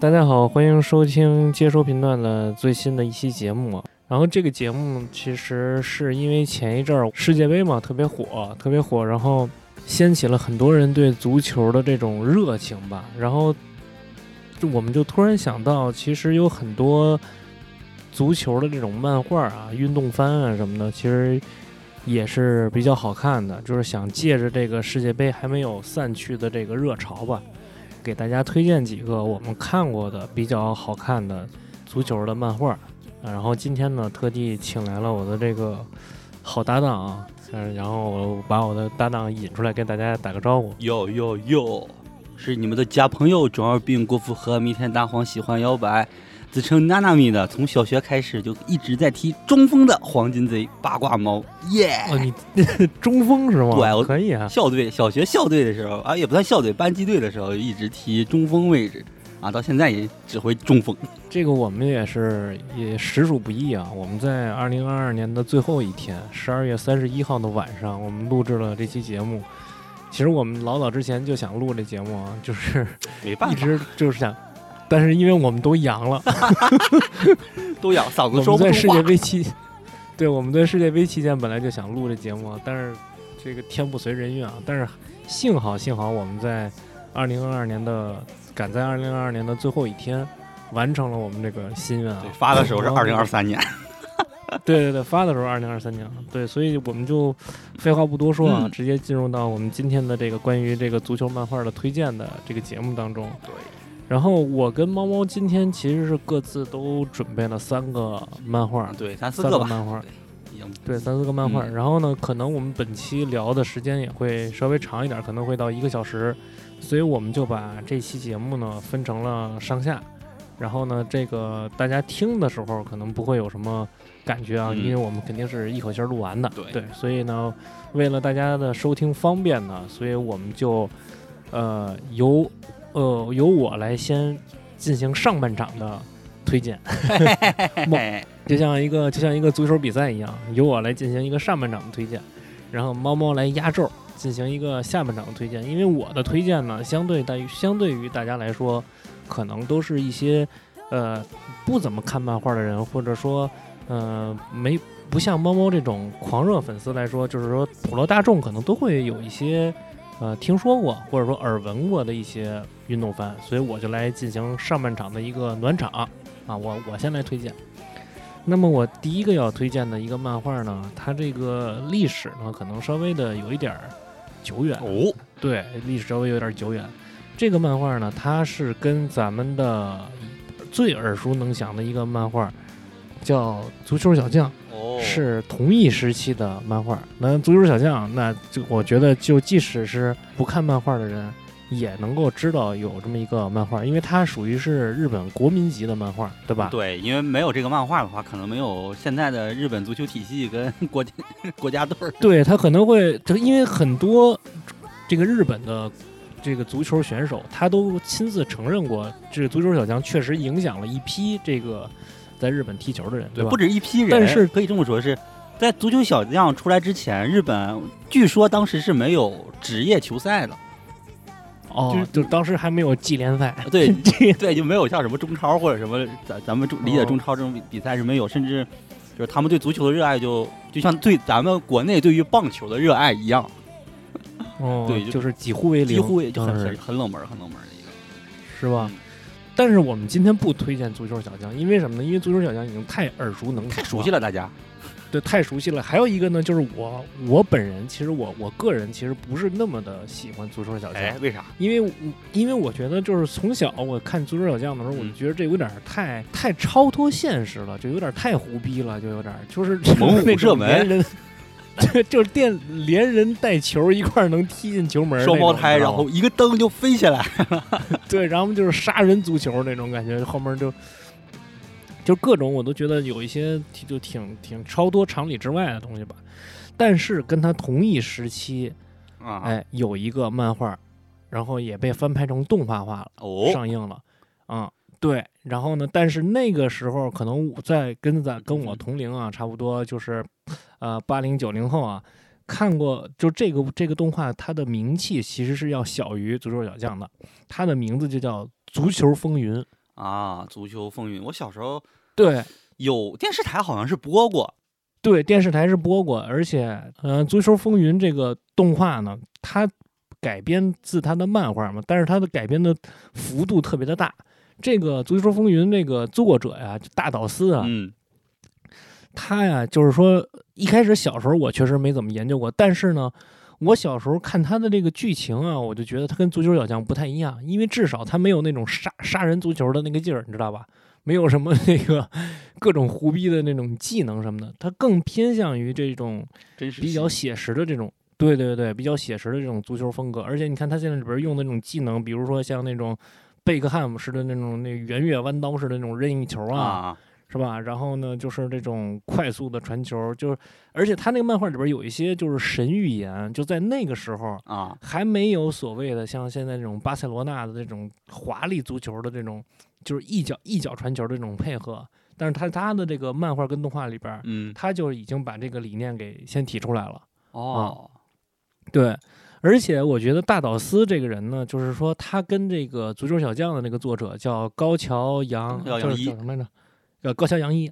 大家好，欢迎收听接收频段的最新的一期节目。然后这个节目其实是因为前一阵儿世界杯嘛特别火，特别火，然后掀起了很多人对足球的这种热情吧。然后就我们就突然想到，其实有很多足球的这种漫画啊、运动番啊什么的，其实也是比较好看的。就是想借着这个世界杯还没有散去的这个热潮吧，给大家推荐几个我们看过的比较好看的足球的漫画。然后今天呢，特地请来了我的这个好搭档啊，嗯，然后我把我的搭档引出来，跟大家打个招呼。哟哟哟，是你们的假朋友中二病郭富和弥天大黄喜欢摇摆，自称娜娜米的，从小学开始就一直在踢中锋的黄金贼八卦猫，耶、哦，你 中锋是吗？对我可以啊。校队小学校队的时候啊，也不算校队，班级队的时候一直踢中锋位置啊，到现在也只会中风。这个我们也是也实属不易啊！我们在二零二二年的最后一天，十二月三十一号的晚上，我们录制了这期节目。其实我们老早之前就想录这节目啊，就是 没办法，一直就是想，但是因为我们都阳了，都阳，嗓子我说不出话们在世界。杯期，对，我们在世界杯期间本来就想录这节目，但是这个天不随人愿啊。但是幸好幸好我们在二零二二年的赶在二零二二年的最后一天完成了我们这个心愿啊。对。发的时候是二零二三年，对对对，发的时候二零二三年了，对，所以我们就废话不多说啊，嗯。直接进入到我们今天的这个关于这个足球漫画的推荐的这个节目当中。对，然后我跟猫猫今天其实是各自都准备了三个漫画，对，三四三个吧，个漫画，已经对，三四个漫画。嗯。然后呢，可能我们本期聊的时间也会稍微长一点，可能会到一个小时，所以我们就把这期节目呢分成了上下。然后呢，这个大家听的时候可能不会有什么感觉啊，嗯因为我们肯定是一口气儿录完的。对所以呢，为了大家的收听方便呢，所以我们就呃由呃由我来先进行上半场的推荐。嘿 就像一个就像一个足球比赛一样，由我来进行一个上半场的推荐，然后猫猫来压轴进行一个下半场的推荐。因为我的推荐呢，相对大于相对于大家来说，可能都是一些呃不怎么看漫画的人，或者说呃没不像猫猫这种狂热粉丝来说，就是说普罗大众可能都会有一些呃听说过或者说耳闻过的一些运动番，所以我就来进行上半场的一个暖场啊，我我先来推荐。那么我第一个要推荐的一个漫画呢，它这个历史呢可能稍微的有一点儿久远，哦，对，历史稍微有点久远。这个漫画呢，它是跟咱们的最耳熟能详的一个漫画叫《足球小将》，哦，是同一时期的漫画。那《足球小将》，那就我觉得，就即使是不看漫画的人，也能够知道有这么一个漫画，因为它属于是日本国民级的漫画，对吧？对，因为没有这个漫画的话，可能没有现在的日本足球体系跟 国家国家队儿。对他可能会，就因为很多这个日本的这个足球选手，他都亲自承认过，这个足球小将确实影响了一批这个在日本踢球的人，对吧不？止一批人，但是可以这么说是。在足球小将出来之前，日本据说当时是没有职业球赛的，哦就是，就当时还没有季联赛，对这 对，就没有像什么中超或者什么咱咱们中理解哦中超这种比比赛是没有，甚至就是他们对足球的热爱就就像对咱们国内对于棒球的热爱一样，哦，对就就是几乎为零，几乎也就很很很冷门很冷门的一个，是吧？嗯但是我们今天不推荐足球小将，因为什么呢？因为足球小将已经太耳熟能详，太熟悉，了，大家。对，太熟悉了。还有一个呢，就是我我本人，其实我我个人其实不是那么的喜欢足球小将，哎，为啥？因为我因为我觉得就是从小我看足球小将的时候，我就嗯觉得这有点太太超脱现实了，就有点太胡逼了，就有点就是猛虎射门连人。对，就是电连人带球一块儿能踢进球门双胞胎，然后一个蹬就飞起来了。对，然后就是杀人足球那种感觉，后面就就各种我都觉得有一些挺就挺挺超多常理之外的东西吧。但是跟他同一时期，啊，哎，有一个漫画然后也被翻拍成动画化了，哦，上映了。嗯、对。然后呢，但是那个时候可能在跟咱跟我同龄啊，差不多就是，呃，八零九零后啊，看过就这个这个动画，它的名气其实是要小于《足球小将》的，它的名字就叫《足球风云》。啊，足球风云，我小时候对，有电视台好像是播过，对，电视台是播过，而且，呃，《足球风云》这个动画呢，它改编自它的漫画嘛，但是它的改编的幅度特别的大。这个《足球风云》这个作者呀，就大岛司啊，嗯他呀，就是说一开始小时候我确实没怎么研究过，但是呢，我小时候看他的这个剧情啊，我就觉得他跟足球小将不太一样，因为至少他没有那种杀杀人足球的那个劲儿，你知道吧？没有什么那个各种胡逼的那种技能什么的，他更偏向于这种比较写实的这种，对对对，比较写实的这种足球风格。而且你看他现在里边用的那种技能，比如说像那种贝克汉姆式的那种那圆月弯刀式的那种任意球啊，啊，是吧？然后呢，就是这种快速的传球，就是而且他那个漫画里边有一些就是神预言，就在那个时候啊，还没有所谓的像现在这种巴塞罗那的这种华丽足球的这种，就是一脚一脚传球的这种配合。但是他他的这个漫画跟动画里边，嗯，他就已经把这个理念给先提出来了。哦，对，而且我觉得大岛司这个人呢，就是说他跟这个《足球小将》的那个作者叫高桥洋，叫什么来着？叫，高桥洋一。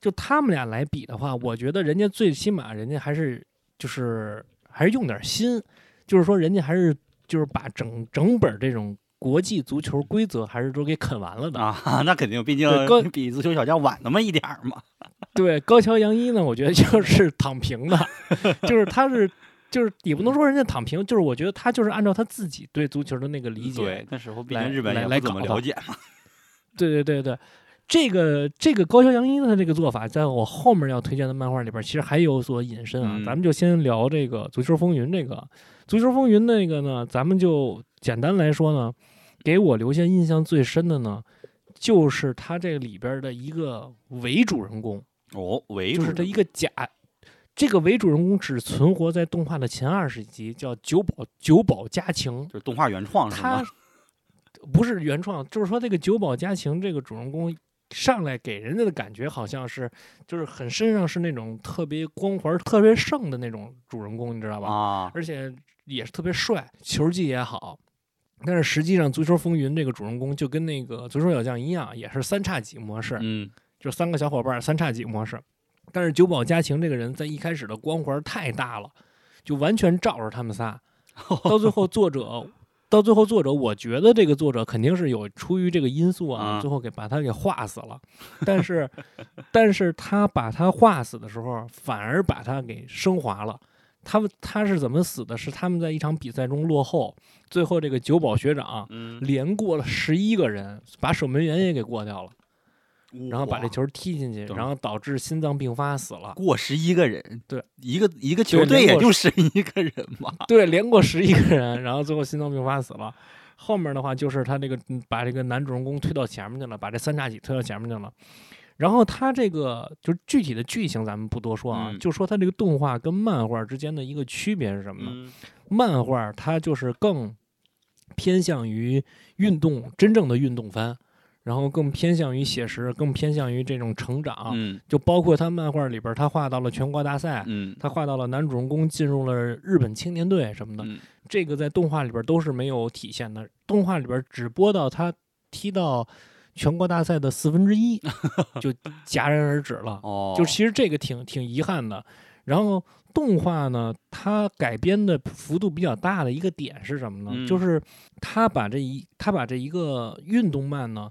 就他们俩来比的话，我觉得人家最起码人家还是就是还是用点心，就是说人家还是就是把整整本这种国际足球规则还是都给啃完了的。啊，那肯定，毕竟高比足球小将晚那么一点儿嘛。对，高桥洋一呢，我觉得就是躺平的，就是他是。就是也不能说人家躺平，就是我觉得他就是按照他自己对足球的那个理解，对，那时候毕来竟日本来也不怎么了解嘛。对对对对，这个这个高桥阳一的这个做法，在我后面要推荐的漫画里边，其实还有所引申啊。嗯咱们就先聊这个《足球风云》这个，《足球风云》那个呢，咱们就简单来说呢，给我留下印象最深的呢，就是他这里边的一个伪主人公，哦，伪就是这一个假。这个伪主人公只存活在动画的前二十集，叫九保九保家晴。就是动画原创是他吗？不是原创，就是说这个九保家晴这个主人公上来给人家的感觉好像是，就是很身上是那种特别光环、特别盛的那种主人公，你知道吧？啊，而且也是特别帅，球技也好。但是实际上，《足球风云》这个主人公就跟那个《足球小将》一样，也是三叉戟模式，嗯，就三个小伙伴三叉戟模式。但是久保家晴这个人在一开始的光环太大了，就完全罩着他们仨。到最后，作者到最后，作者我觉得这个作者肯定是有出于这个因素啊，啊最后给把他给画死了。但是，但是他把他画死的时候，反而把他给升华了。他们他是怎么死的？是他们在一场比赛中落后，最后这个九保学长嗯，连过了十一个人，把守门员也给过掉了，然后把这哇球踢进去，然后导致心脏病发死了。过十一个人，对，一个一个球队也就十一个人嘛。对，连过十一个人，然后最后心脏病发死了。后面的话就是他这个嗯把这个男主人公推到前面去了，把这三叉戟推到前面去了。然后它这个就是具体的剧情咱们不多说啊，嗯就说它这个动画跟漫画之间的一个区别是什么呢？嗯，漫画它就是更偏向于运动，真正的运动番，然后更偏向于写实，更偏向于这种成长。嗯就包括他漫画里边，他画到了全国大赛，嗯他画到了男主人公进入了日本青年队什么的，嗯这个在动画里边都是没有体现的。动画里边只播到他踢到全国大赛的四分之一，就戛然而止了。哦，就其实这个挺挺遗憾的。然后动画呢，它改编的幅度比较大的一个点是什么呢？嗯就是它把这一它把这一个运动漫呢。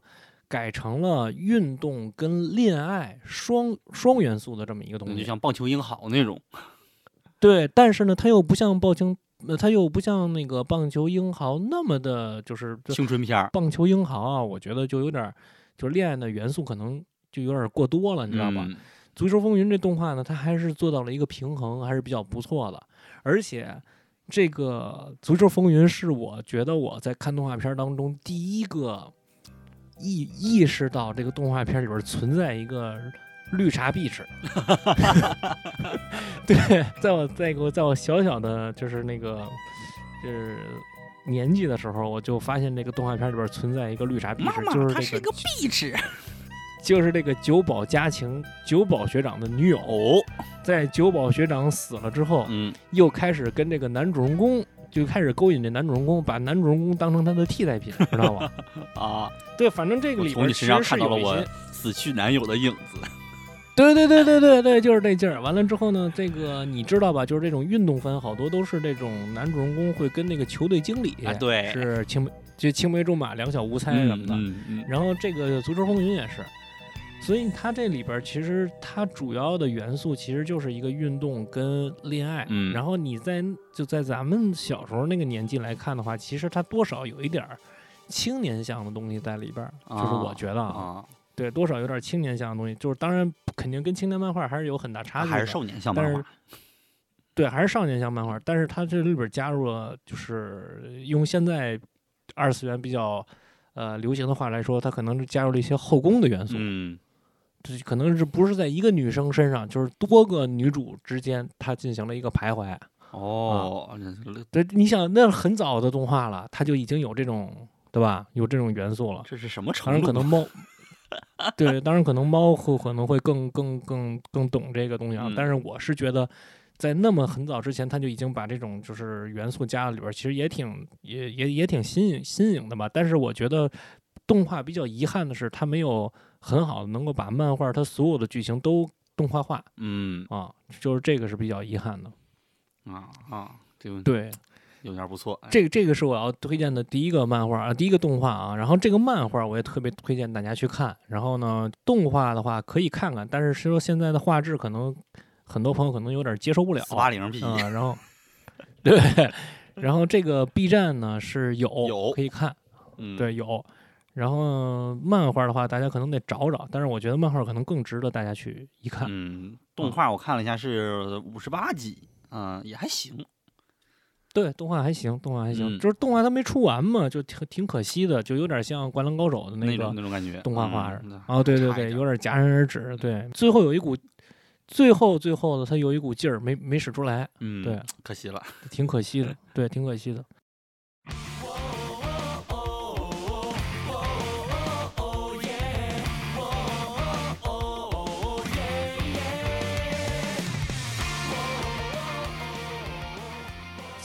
改成了运动跟恋爱双双元素的这么一个东西就，像棒球英豪那种。对，但是呢，它又不像棒球，呃，它又不像那个棒球英豪那么的，就是青春片儿，棒球英豪啊，我觉得就有点儿，就是恋爱的元素可能就有点儿过多了，你知道吧？嗯足球风云》这动画呢，它还是做到了一个平衡，还是比较不错的。而且，这个《足球风云》是我觉得我在看动画片当中第一个意意识到这个动画片里边存在一个绿茶壁纸。对，在我在我在我小小的就是那个就是年纪的时候，我就发现这个动画片里边存在一个绿茶婊妈事，就是妈，他是一个这个壁纸 就是这个九保家晴九保学长的女友，哦，在九保学长死了之后，嗯，又开始跟这个男主人公就开始勾引这男主人公，把男主人公当成他的替代品，知道吧？啊，对，反正这个里边从你身上看到了我死去男友的影子。对对对对对对，就是这劲儿。完了之后呢，这个你知道吧？就是这种运动番，好多都是这种男主人公会跟那个球队经理啊，对，是青梅就青梅竹马、两小无猜什么的。嗯嗯然后这个足球风云也是，所以它这里边其实它主要的元素其实就是一个运动跟恋爱。嗯然后你在就在咱们小时候那个年纪来看的话，其实它多少有一点儿青年向的东西在里边，就是我觉得啊，啊，对，多少有点青年向的东西，就是当然肯定跟青年漫画还是有很大差距的，还是少年向但是漫画。对，还是少年向漫画，但是它这里边加入了，就是用现在二次元比较呃流行的话来说，它可能是加入了一些后宫的元素，嗯，这可能是不是在一个女生身上，就是多个女主之间，它进行了一个徘徊。哦，这对，你想那很早的动画了，它就已经有这种对吧？有这种元素了。这是什么程度？可能猫，对，当然可能猫会可能会更更更更懂这个东西啊。嗯但是我是觉得，在那么很早之前，他就已经把这种就是元素加到里边儿，其实也挺也也也挺新颖新颖的吧。但是我觉得动画比较遗憾的是，它没有很好的能够把漫画它所有的剧情都动画化嗯啊，就是这个是比较遗憾的。啊啊，对对，有点不错。哎这个这个是我要推荐的第一个漫画啊，第一个动画啊。然后这个漫画我也特别推荐大家去看。然后呢，动画的话可以看看，但是说现在的画质可能很多朋友可能有点接受不了。四八零 P 啊、然后 对，然后这个 B 站呢是有有可以看，嗯，对有。然后漫画的话，大家可能得找找，但是我觉得漫画可能更值得大家去一看。嗯，动画我看了一下是五十八集，嗯，也还行。对，动画还行，动画还行，嗯就是动画它没出完嘛，就挺挺可惜的，就有点像《灌篮高手》的个那个那种感觉，动画化似嗯哦，对对对，差一点有点戛然而止。对，最后有一股，最后最后的它有一股劲儿没没使出来，嗯，对，可惜了。挺可惜的。对，挺可惜的。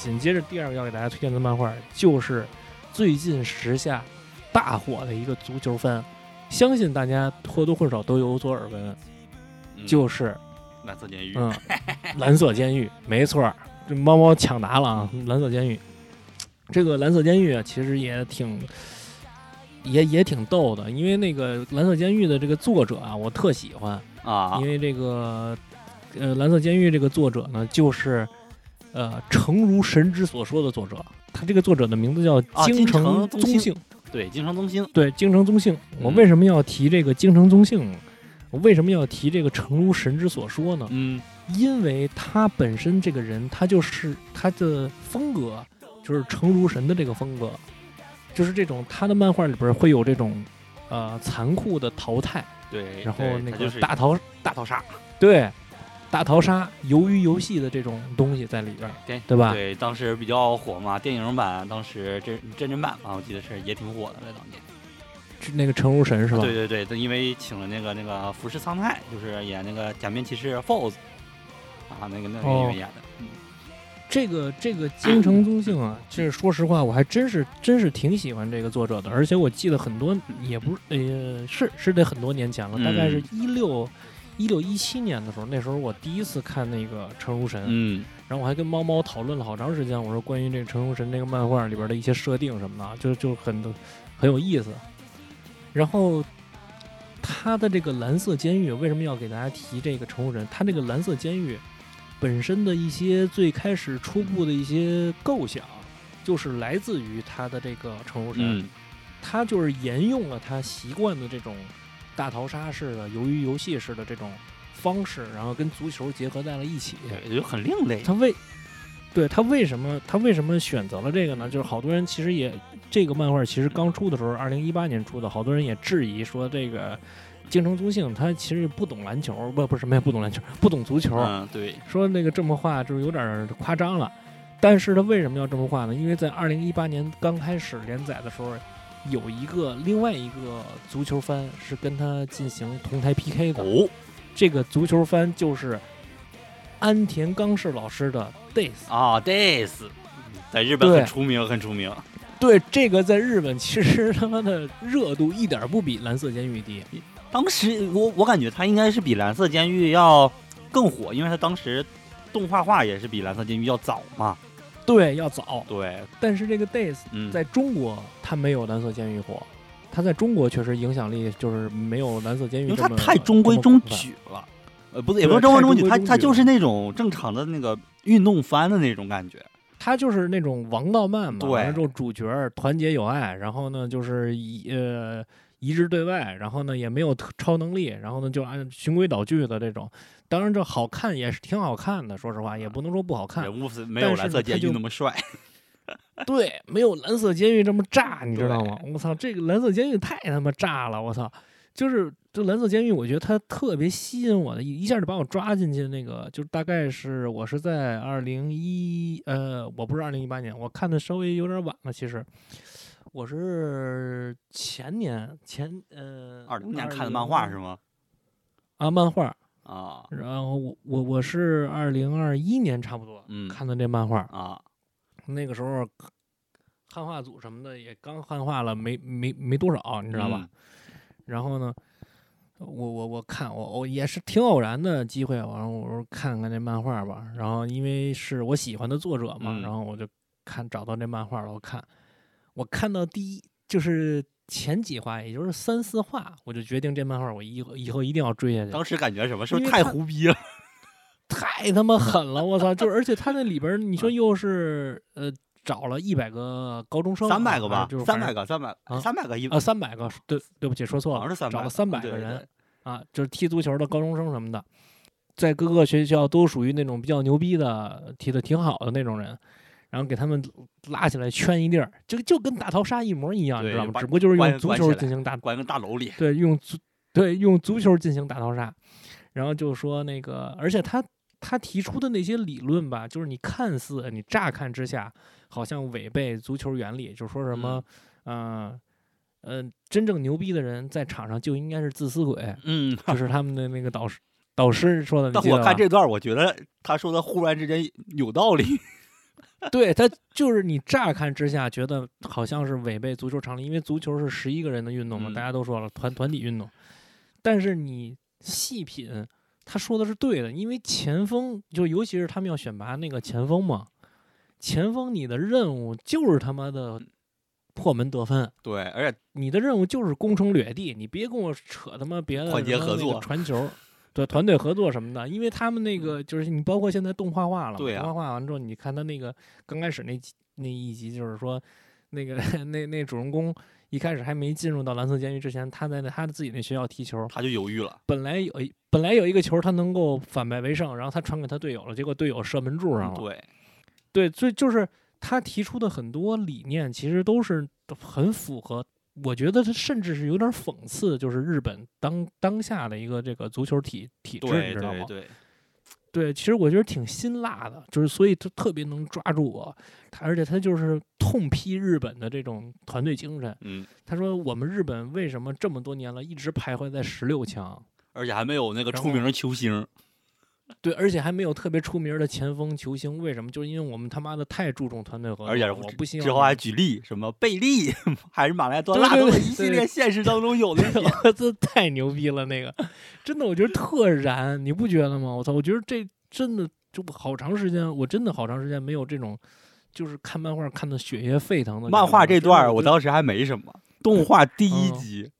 紧接着第二个要给大家推荐的漫画就是最近时下大火的一个足球番，相信大家或多或少都有所耳闻，嗯就是蓝色监狱，嗯，蓝色监狱，没错儿，这猫猫抢答了啊！蓝色监狱，这个蓝色监狱啊，其实也挺，也也挺逗的，因为那个蓝色监狱的这个作者啊，我特喜欢，啊因，为这个呃蓝色监狱这个作者呢，就是呃诚如神之所说的作者，他这个作者的名字叫啊京城宗信宗幸，对，京城宗兴，对，京城宗幸。我嗯为什么要提这个京城宗幸呢？我为什么要提这个诚如神之所说呢？嗯因为他本身这个人，他就是他的风格，就是诚如神的这个风格，就是这种他的漫画里边会有这种呃残酷的淘汰，对，然后那个大逃杀，对大逃杀、鱿鱼游戏的这种东西在里边，对对吧？对，当时比较火嘛，电影版当时真真人版嘛，我记得是也挺火的，在当年。那个陈如神是吧？对对对，他因为请了那个那个服饰苍太，就是演那个假面骑士 Foz 啊，那个那个演员演的。嗯这个这个京城 宗幸啊，这说实话，我还真是真是挺喜欢这个作者的，而且我记得很多，也不是呃是是得很多年前了，大概是一六一六一七年的时候，那时候我第一次看那个成如神，嗯然后我还跟猫猫讨论了好长时间，我说关于这个成如神这个漫画里边的一些设定什么的啊，就就很很有意思。然后他的这个蓝色监狱为什么要给大家提这个成如神？他这个蓝色监狱本身的一些最开始初步的一些构想，就是来自于他的这个成如神。嗯他就是沿用了他习惯的这种大逃杀式的、鱿鱼游戏式的这种方式，然后跟足球结合在了一起。对，就很另类。他为对他为什么他为什么选择了这个呢？就是好多人其实也这个漫画其实刚出的时候，二零一八年出的，好多人也质疑说这个京城宗幸他其实不懂篮球，不不是什么也不懂篮球，不懂足球，嗯，对，说那个这么画就是有点夸张了。但是他为什么要这么画呢？因为在二零一八年刚开始连载的时候，有一个另外一个足球番是跟他进行同台 PK 的。哦这个足球番就是安田刚士老师的 Days。啊，Days，在日本很出名，很出名。对，这个在日本其实他妈的热度一点不比蓝色监狱低。当时我我感觉他应该是比蓝色监狱要更火，因为他当时动画化也是比蓝色监狱要早嘛。对，要早。对，但是这个 Days 嗯，在中国它没有蓝色监狱火，它在中国确实影响力就是没有蓝色监狱因为这么他太中规中。这么广泛矩了。呃，不是，也不是中规太中矩，他他就是那种正常的那个运动番的那种感觉。它就是那种王道漫嘛，对完了之后主角团结友爱，然后呢就是一呃一致对外，然后呢也没有特超能力，然后呢就按循规蹈矩的这种。当然这好看也是挺好看的，说实话也不能说不好看。人物是没但有蓝色监狱那么帅。对，没有蓝色监狱这么炸，你知道吗？我操，这个蓝色监狱太他妈炸了！我操，就是这蓝色监狱，我觉得它特别吸引我的，一一下就把我抓进去。那个就是大概是我是在二零一呃，我不是二零一八年，我看的稍微有点晚了，其实我是前年前呃二零年看的漫画是吗？啊，漫画。啊然后我我我是二零二一年差不多嗯看的这漫画，啊，那个时候汉化组什么的也刚汉化了没没没多少，你知道吧？嗯然后呢，我我我看我我也是挺偶然的机会，完了我说看看这漫画吧。然后因为是我喜欢的作者嘛，嗯然后我就看找到这漫画了，我看我看到第一就是前几话，也就是三四话，我就决定这漫画我以后以后一定要追下去。当时感觉什么？是不是太胡逼了？太他妈狠了！我操，就是而且他那里边儿你说又是呃找了一百个高中生啊，三百个吧就是，三百个，三百啊三百个一啊，三百个，对对不起，说错了，好像是300找了三百个人啊，就是踢足球的高中生什么的，在各个学校都属于那种比较牛逼的，踢的挺好的那种人，然后给他们拉起来圈一地儿，就就跟大逃杀一模一样，你知道吗？只不过就是用足球进行大关个大楼里。对，用足对用足球进行大逃杀，然后就说那个，而且他他提出的那些理论吧，就是你看似你乍看之下好像违背足球原理，就说什么，嗯呃真正牛逼的人在场上就应该是自私鬼，嗯，就是他们的那个导师导师说的。你但我看这段，我觉得他说的忽然之间有道理。对他就是你乍看之下觉得好像是违背足球常理，因为足球是十一个人的运动嘛，嗯大家都说了团团体运动，但是你细品，他说的是对的，因为前锋就尤其是他们要选拔那个前锋嘛，前锋你的任务就是他妈的破门得分，对，而且你的任务就是攻城略地，你别跟我扯他妈别的团结合作传球。对团队合作什么的，因为他们那个就是你包括现在动画化了，对啊动画化完之后，你看他那个刚开始那集那一集，就是说那个 那那主人公一开始还没进入到蓝色监狱之前，他在那他自己那学校踢球，他就犹豫了。本来有一本来有一个球他能够反败为胜，然后他传给他队友了，结果队友射门柱上了，对，对，所以就是他提出的很多理念，其实都是很符合。我觉得他甚至是有点讽刺，就是日本当当下的一个这个足球体体制，你知道吗？对对，对，其实我觉得挺辛辣的，就是所以他特别能抓住我，他而且他就是痛批日本的这种团队精神。嗯，他说我们日本为什么这么多年了一直徘徊在十六强？而且还没有那个出名的球星。对，而且还没有特别出名的前锋球星，为什么？就是因为我们他妈的太注重团队合作，而且我不希望之后还举例，什么贝利 还是马莱多纳，一系列现实当中有的这太牛逼了，那个真的，我觉得特燃，你不觉得吗？我操，我觉得这真的就好长时间，我真的好长时间没有这种，就是看漫画看的血液沸腾的。漫画这段我当当时还没什么，动画第一嗯集。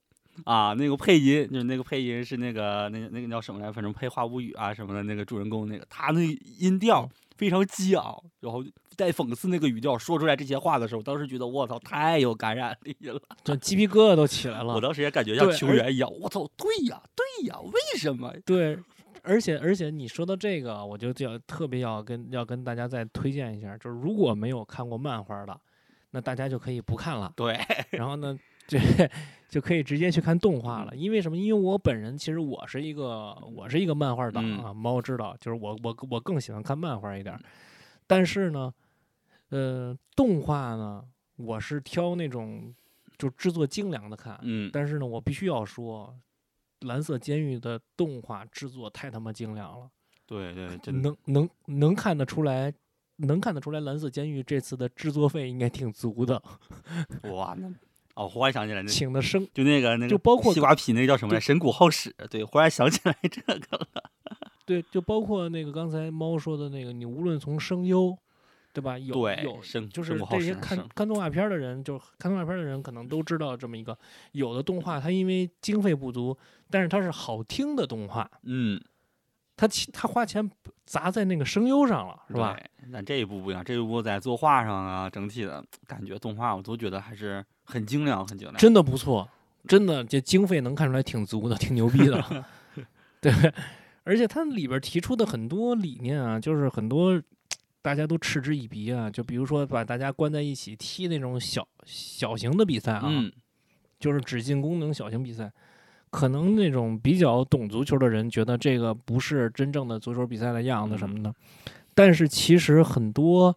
啊，那个配音就是那个配音是那个那个那个叫什么来，反正配《花无语》啊什么的那个主人公那个，他那音调嗯非常激昂，然后带讽刺那个语调说出来这些话的时候，当时觉得我操太有感染力了。这鸡皮疙瘩都起来了。我当时也感觉像对球员一样，我操，对呀，对呀，为什么？对，而且而且你说到这个，我就要特别要跟要跟大家再推荐一下，就是如果没有看过漫画的，那大家就可以不看了。对，然后呢，这 就可以直接去看动画了。因为什么？因为我本人其实我是一个我是一个漫画党嗯啊，猫知道，就是我我我更喜欢看漫画一点儿。但是呢，呃，动画呢，我是挑那种就制作精良的看，嗯，但是呢，我必须要说，蓝色监狱的动画制作太他妈精良了，对对，真，能能能看得出来。能看得出来，蓝色监狱这次的制作费应该挺足的，哇，那哦，忽然想起来，那请的声就那个那个，就包括西瓜皮那个叫什么来？对神谷浩史，对，忽然想起来这个了。对，就包括那个刚才猫说的那个，你无论从声优，对吧？有对有，声就是这些看看动画片儿的人，就是看动画片儿的人可能都知道这么一个，有的动画它因为经费不足，但是它是好听的动画，嗯，它其它花钱砸在那个声优上了，是吧？对？那这一部不一样，这一部在作画上啊，整体的感觉动画我都觉得还是很精良，很精良。真的不错，真的这经费能看出来挺足的，挺牛逼的。对，而且它里边儿提出的很多理念啊，就是很多大家都嗤之以鼻啊。就比如说把大家关在一起踢那种小小型的比赛啊，嗯，就是只进攻那种小型比赛。可能那种比较懂足球的人觉得这个不是真正的足球比赛的样子什么的，但是其实很多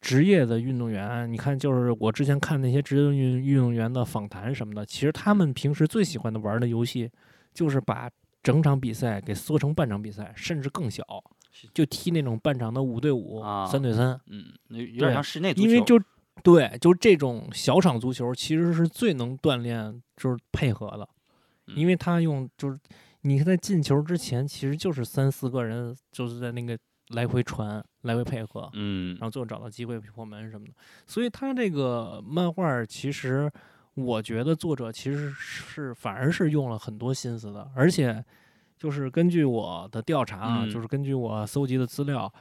职业的运动员，你看，就是我之前看那些职业运运动员的访谈什么的，其实他们平时最喜欢的玩的游戏，就是把整场比赛给缩成半场比赛，甚至更小，就踢那种半场的五对五、啊三对三，嗯，那有对点像室内足球，因为就对，就这种小场足球其实是最能锻炼就是配合的，嗯因为他用就是你在进球之前，其实就是三四个人就是在那个来回传、来回配合，嗯然后最后找到机会破门什么的。所以他这个漫画儿其实，我觉得作者其实是反而是用了很多心思的，而且就是根据我的调查啊，嗯就是根据我搜集的资料。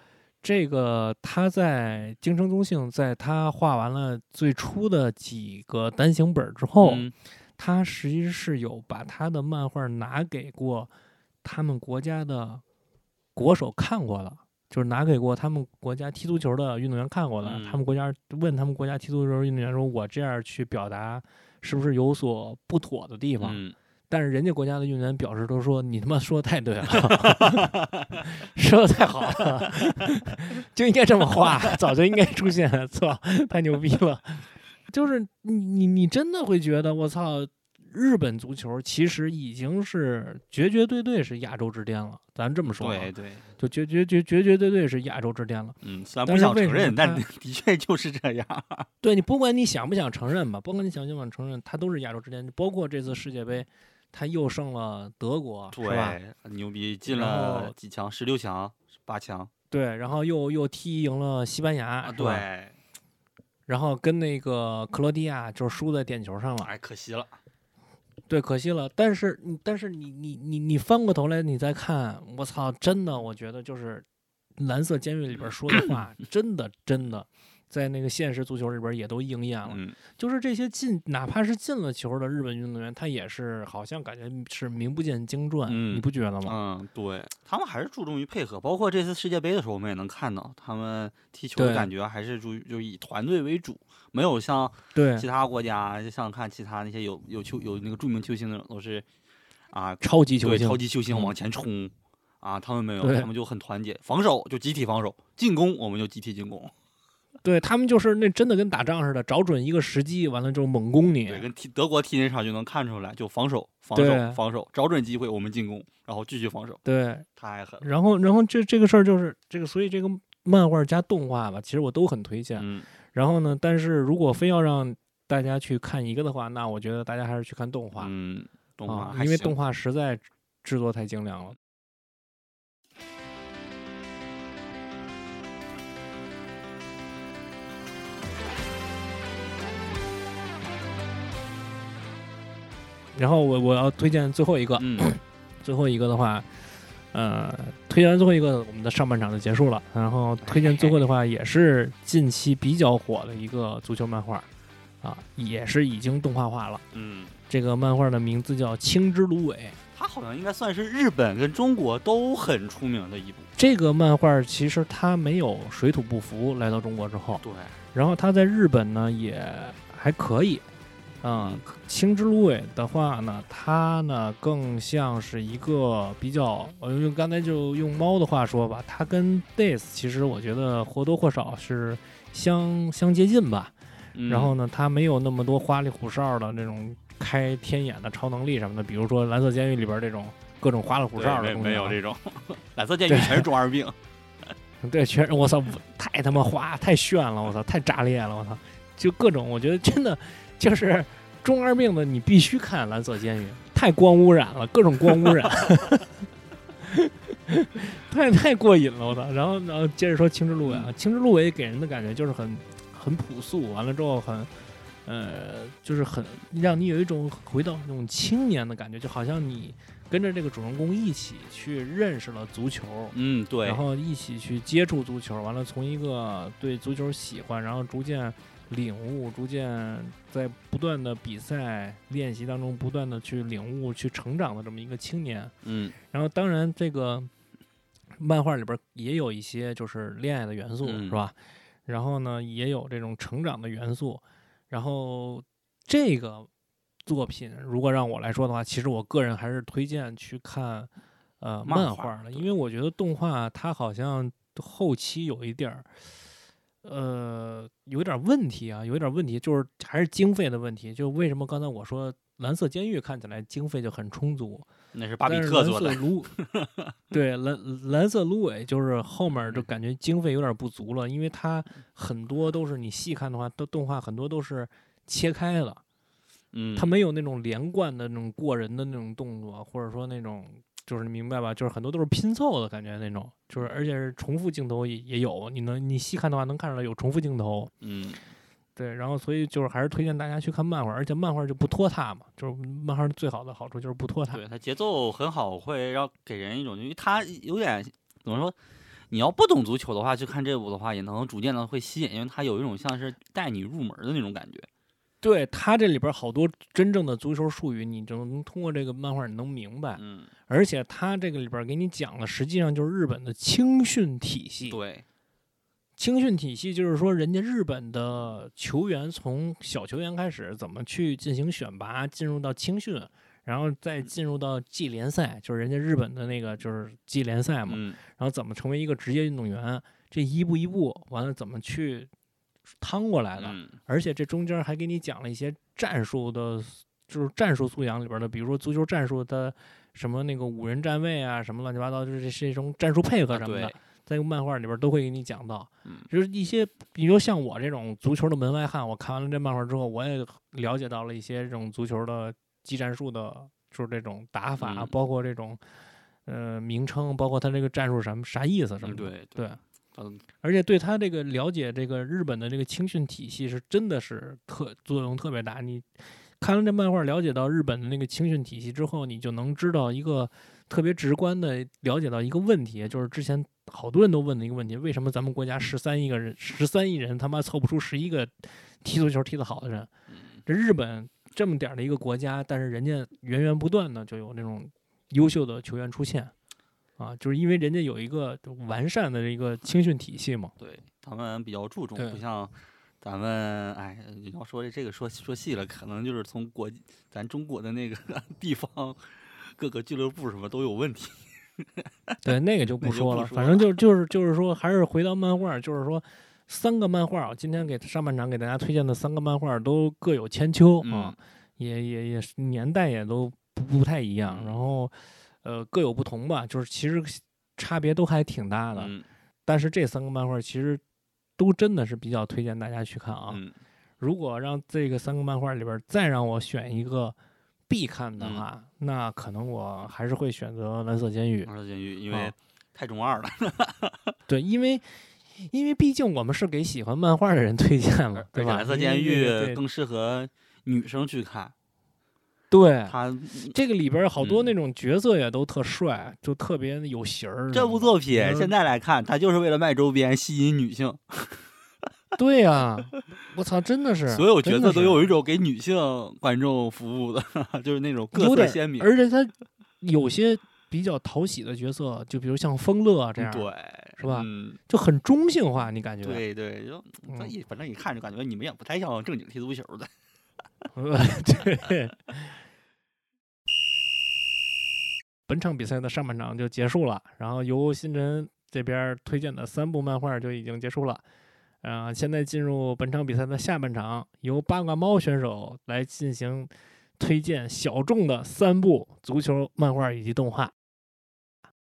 这个他在京城中幸，在他画完了最初的几个单行本儿之后，嗯他实际是有把他的漫画拿给过他们国家的国手看过了，就是拿给过他们国家踢足球的运动员看过了。嗯他们国家问他们国家踢足球的运动员说：“我这样去表达是不是有所不妥的地方？”嗯，但是人家国家的运动员表示都说：“你他妈说的太对了，说的太好了，就应该这么画，早就应该出现，操，太牛逼了！”就是你你你真的会觉得我操，日本足球其实已经是绝绝对对是亚洲之巅了，咱这么说啊，对对，就绝绝绝绝绝对对是亚洲之巅了。嗯，虽然不想承认，但他 的确就是这样。对你不管你想不想承认吧，不管你想不想承认，它都是亚洲之巅。包括这次世界杯，他又胜了德国，是吧？对，牛逼，进了几强？十六强、八强对，然后又又踢赢了西班牙，啊！对，然后跟那个克罗地亚就是输在点球上了，哎，可惜了。对，可惜了。但是你，但是你你你你翻过头来你再看，我操，真的，我觉得就是蓝色监狱里边说的话，真 的真的。在那个现实足球里边也都应验了，嗯，就是这些进哪怕是进了球的日本运动员，他也是好像感觉是名不见经传，嗯你不觉得吗？嗯，对。他们还是注重于配合，包括这次世界杯的时候，我们也能看到他们踢球的感觉还是注于就以团队为主，没有像对其，他国家，就像看其他那些有有球有那个著名球星那种都是啊，超级球星，对超级球星嗯往前冲啊，他们没有，他们就很团结，防守就集体防守，进攻我们就集体进攻，对他们就是那真的跟打仗似的，找准一个时机，完了之后猛攻你。对，跟踢德国踢那场就能看出来，就防守防守防守，找准机会我们进攻，然后继续防守，对，太狠了，然后然后这这个事儿就是这个，所以这个漫画加动画吧，其实我都很推荐。嗯，然后呢，但是如果非要让大家去看一个的话，那我觉得大家还是去看动画、嗯，动画啊，因为动画实在制作太精良了。然后我我要推荐最后一个，嗯 最后一个的话，呃，推荐完最后一个，我们的上半场就结束了。然后推荐最后的话，也是近期比较火的一个足球漫画，啊，也是已经动画化了。嗯。这个漫画的名字叫《青之芦苇》。它好像应该算是日本跟中国都很出名的一部。这个漫画其实它没有水土不服，来到中国之后，对，然后它在日本呢也还可以。嗯，青之芦苇的话呢，它呢更像是一个比较，我，用刚才就用猫的话说吧，它跟 Days 其实我觉得或多或少是相相接近吧。嗯然后呢，它没有那么多花里胡哨的那种开天眼的超能力什么的，比如说《蓝色监狱》里边这种各种花里胡哨的东西、啊。没有这种，蓝色监狱全是中二病。对，全是 我操，太他妈花，太炫了，我操，太炸裂了，我操，就各种，我觉得真的就是中二病的，你必须看《蓝色监狱》，太光污染了，各种光污染，太太过瘾了，我操。然后，然后接着说《青之芦苇》啊，《青之芦苇》给人的感觉就是很很朴素，完了之后很。呃，就是很让你有一种回到那种青年的感觉，就好像你跟着这个主人公一起去认识了足球，嗯，对然。后一起去接触足球，完了从一个对足球喜欢，然后逐渐领悟，逐渐在不断的比赛练习当中不断的去领悟、去成长的这么一个青年。嗯然后当然这个漫画里边也有一些就是恋爱的元素，嗯是吧？然后呢，也有这种成长的元素。然后这个作品，如果让我来说的话，其实我个人还是推荐去看呃漫画漫画的，因为我觉得动画它好像后期有一点儿。呃，有点问题啊，有点问题，就是还是经费的问题。就为什么刚才我说《蓝色监狱》看起来经费就很充足，那是巴比特做的 蓝。色芦，对蓝蓝色芦苇就是后面就感觉经费有点不足了，因为它很多都是你细看的话，都动画很多都是切开了，嗯，它没有那种连贯的那种过人的那种动作，或者说那种就是你明白吧？就是很多都是拼凑的感觉那种，就是而且是重复镜头也也有，你能你细看的话能看出来有重复镜头。嗯对，然后所以就是还是推荐大家去看漫画，而且漫画就不拖沓嘛，就是漫画最好的好处就是不拖沓。对，它节奏很好，会让给人一种，因为它有点怎么说？你要不懂足球的话，去看这部的话，也能逐渐的会吸引，因为它有一种像是带你入门的那种感觉。对他这里边好多真正的足球术语，你就能通过这个漫画你能明白。嗯，而且他这个里边给你讲的，实际上就是日本的青训体系。对，青训体系就是说，人家日本的球员从小球员开始，怎么去进行选拔，进入到青训，然后再进入到季联赛，就是人家日本的那个就是季联赛嘛。嗯然后怎么成为一个职业运动员，这一步一步完了怎么去趟过来的。嗯而且这中间还给你讲了一些战术的，就是战术素养里边的，比如说足球战术的什么那个五人站位啊，什么乱七八糟，就是这种战术配合啊什么的，对，在漫画里边都会给你讲到。嗯就是一些，比如像我这种足球的门外汉，我看完了这漫画之后，我也了解到了一些这种足球的技战术的，就是这种打法，嗯包括这种呃名称，包括他这个战术什么啥意思什么嗯的。对对，嗯而且对他这个了解这个日本的这个青训体系是真的是特作用特别大。你看了这漫画，了解到日本的那个青训体系之后，你就能知道一个特别直观的了解到一个问题，就是之前好多人都问的一个问题：为什么咱们国家十三亿个人，十三亿人他妈凑不出十一个踢足球踢得好的人？这日本这么点儿的一个国家，但是人家源源不断的就有那种优秀的球员出现。啊，就是因为人家有一个完善的一个青训体系嘛，对他们比较注重，不像咱们，哎，你要说这个说说细了，可能就是从国际咱中国的那个 地方各个俱乐部什么都有问题。对，那个就不说了，反正就就是就是说，还是回到漫画，就是说三个漫画，我今天给上半场给大家推荐的三个漫画都各有千秋啊，嗯也也也是年代也都不不太一样，嗯。然后呃各有不同吧，就是其实差别都还挺大的，嗯但是这三个漫画其实都真的是比较推荐大家去看啊。嗯如果让这个三个漫画里边再让我选一个必看的嗯话，那可能我还是会选择《蓝色监狱》。蓝色监狱因为啊太中二了，对，因为因为毕竟我们是给喜欢漫画的人推荐嘛，而对吧？蓝色监狱更适合女生去看，对他这个里边好多嗯那种角色也都特帅，就特别有型儿。这部作品嗯现在来看，他就是为了卖周边吸引女性，对呀、我操，真的是所有角色都有一种给女性观众服务的，就是那种各有点色鲜明。而且他有些比较讨喜的角色，就比如像风乐这样，对，是吧嗯，就很中性化，你感觉？对对，就反正一看就感觉你们也不太像正经踢足球的。对。本场比赛的上半场就结束了，然后由新辰这边推荐的三部漫画就已经结束了。啊，现在进入本场比赛的下半场，由八卦猫选手来进行推荐小众的三部足球漫画以及动画。